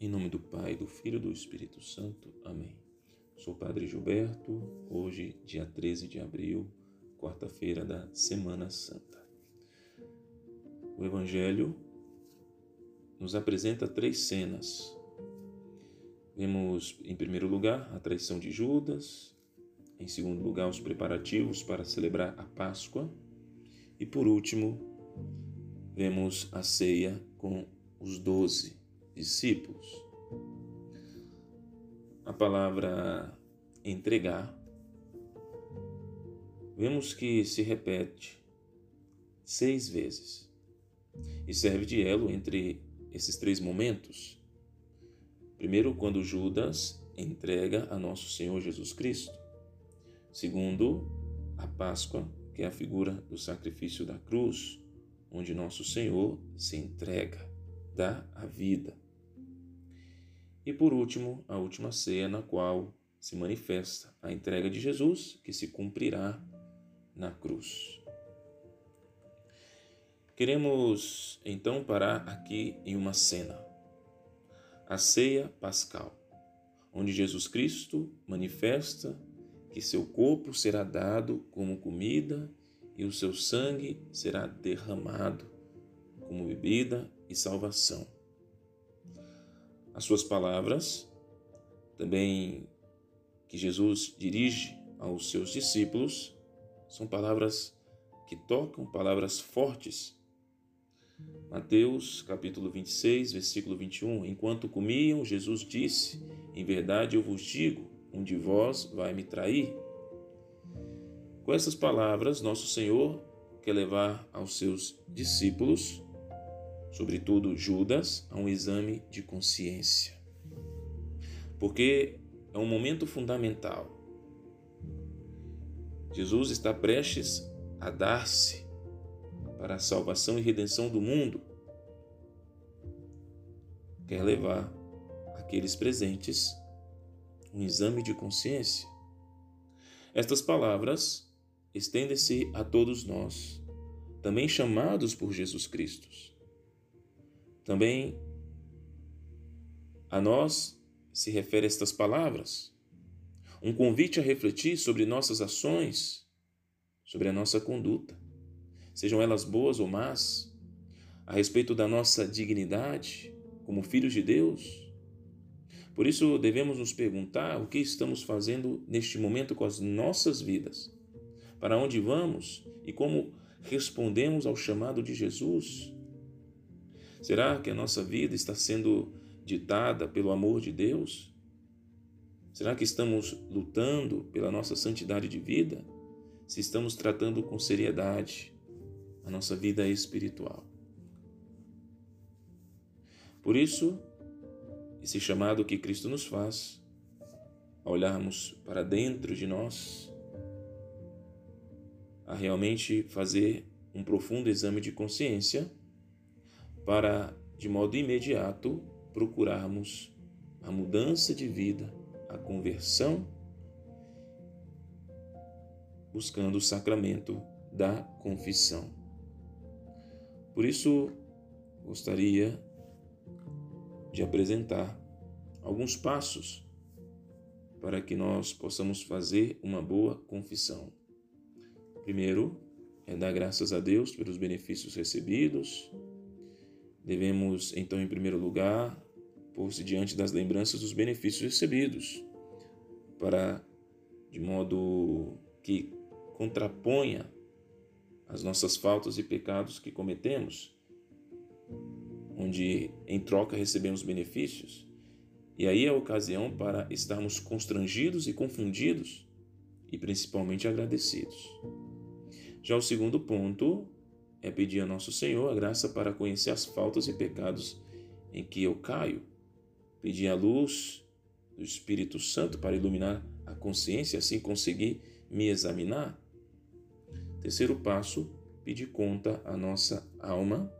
Em nome do Pai, do Filho e do Espírito Santo. Amém. Sou Padre Gilberto, hoje, dia 13 de abril, quarta-feira da Semana Santa. O Evangelho nos apresenta três cenas. Vemos, em primeiro lugar, a traição de Judas, em segundo lugar, os preparativos para celebrar a Páscoa, e por último, vemos a ceia com os doze discípulos. A palavra entregar, vemos que se repete seis vezes e serve de elo entre esses três momentos. Primeiro, quando Judas entrega a nosso Senhor Jesus Cristo. Segundo, a Páscoa, que é a figura do sacrifício da cruz, onde nosso Senhor se entrega, dá a vida. E por último, a última ceia, na qual se manifesta a entrega de Jesus, que se cumprirá na cruz. Queremos então parar aqui em uma cena, a ceia pascal, onde Jesus Cristo manifesta que seu corpo será dado como comida e o seu sangue será derramado como bebida e salvação. As suas palavras, também que Jesus dirige aos seus discípulos, são palavras que tocam, palavras fortes Mateus capítulo 26, versículo 21. Enquanto comiam, Jesus disse: Em verdade eu vos digo, um de vós vai me trair. Com essas palavras, nosso Senhor quer levar aos seus discípulos, sobretudo Judas, a um exame de consciência. Porque é um momento fundamental. Jesus está prestes a dar-se para a salvação e redenção do mundo, quer levar aqueles presentes um exame de consciência. Estas palavras estendem-se a todos nós, também chamados por Jesus Cristo. Também a nós se refere estas palavras, um convite a refletir sobre nossas ações, sobre a nossa conduta sejam elas boas ou más, a respeito da nossa dignidade como filhos de Deus. Por isso, devemos nos perguntar o que estamos fazendo neste momento com as nossas vidas, para onde vamos e como respondemos ao chamado de Jesus. Será que a nossa vida está sendo ditada pelo amor de Deus? Será que estamos lutando pela nossa santidade de vida? Se estamos tratando com seriedade a nossa vida espiritual. Por isso, esse chamado que Cristo nos faz, a olharmos para dentro de nós, a realmente fazer um profundo exame de consciência, para, de modo imediato, procurarmos a mudança de vida, a conversão, buscando o sacramento da confissão. Por isso, gostaria de apresentar alguns passos para que nós possamos fazer uma boa confissão. Primeiro, é dar graças a Deus pelos benefícios recebidos. Devemos, então, em primeiro lugar, pôr-se diante das lembranças dos benefícios recebidos, para, de modo que contraponha as nossas faltas e pecados que cometemos, onde em troca recebemos benefícios. E aí é a ocasião para estarmos constrangidos e confundidos e principalmente agradecidos. Já o segundo ponto é pedir a nosso Senhor a graça para conhecer as faltas e pecados em que eu caio, pedir a luz do Espírito Santo para iluminar a consciência e assim conseguir me examinar Terceiro passo, pedir conta à nossa alma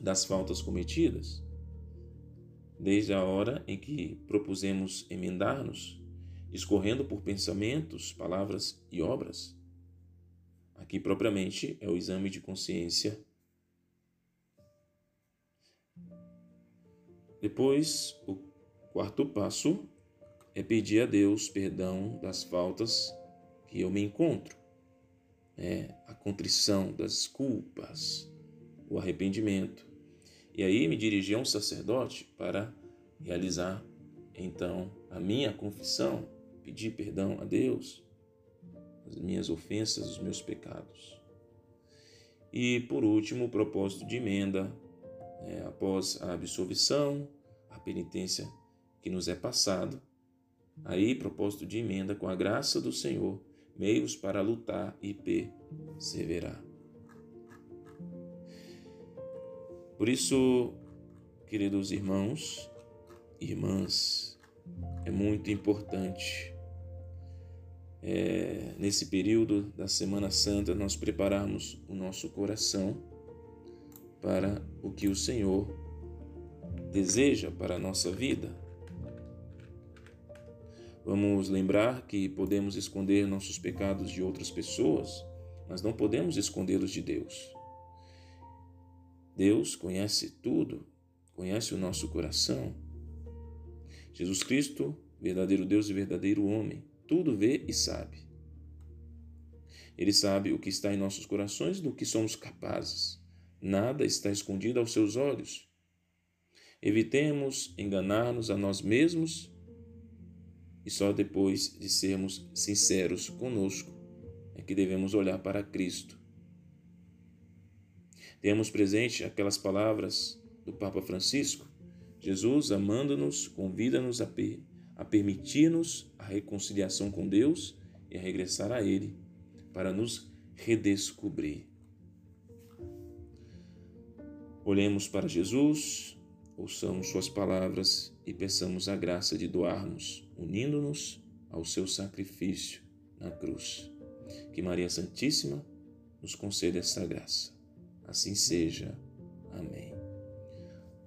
das faltas cometidas. Desde a hora em que propusemos emendar-nos, escorrendo por pensamentos, palavras e obras. Aqui, propriamente, é o exame de consciência. Depois, o quarto passo é pedir a Deus perdão das faltas que eu me encontro. É a contrição das culpas, o arrependimento. E aí me dirigir a um sacerdote para realizar então a minha confissão, pedir perdão a Deus, as minhas ofensas, os meus pecados. E por último, o propósito de emenda, é, após a absolvição, a penitência que nos é passado, aí propósito de emenda com a graça do Senhor, meios para lutar e perseverar. Por isso, queridos irmãos, irmãs, é muito importante é, nesse período da Semana Santa nós prepararmos o nosso coração para o que o Senhor deseja para a nossa vida. Vamos lembrar que podemos esconder nossos pecados de outras pessoas, mas não podemos escondê-los de Deus. Deus conhece tudo, conhece o nosso coração. Jesus Cristo, verdadeiro Deus e verdadeiro homem, tudo vê e sabe. Ele sabe o que está em nossos corações do que somos capazes. Nada está escondido aos seus olhos. Evitemos enganar-nos a nós mesmos e só depois de sermos sinceros conosco é que devemos olhar para Cristo. Temos presente aquelas palavras do Papa Francisco. Jesus, amando-nos, convida-nos a, a permitir-nos a reconciliação com Deus e a regressar a Ele para nos redescobrir. Olhemos para Jesus, ouçamos Suas palavras e peçamos a graça de doarmos, unindo-nos ao seu sacrifício na cruz. Que Maria Santíssima nos conceda essa graça. Assim seja. Amém.